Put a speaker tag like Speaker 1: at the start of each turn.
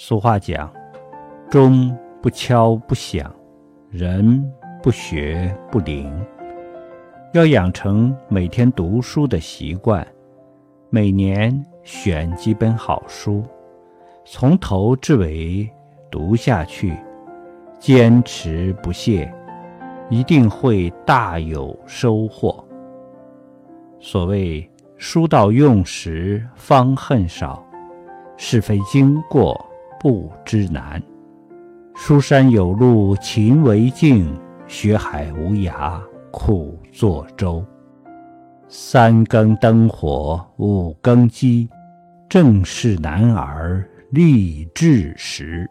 Speaker 1: 俗话讲：“钟不敲不响，人不学不灵。”要养成每天读书的习惯，每年选几本好书，从头至尾读下去，坚持不懈，一定会大有收获。所谓“书到用时方恨少，是非经过不知难”。书山有路勤为径，学海无涯。苦作舟，三更灯火五更鸡，正是男儿立志时。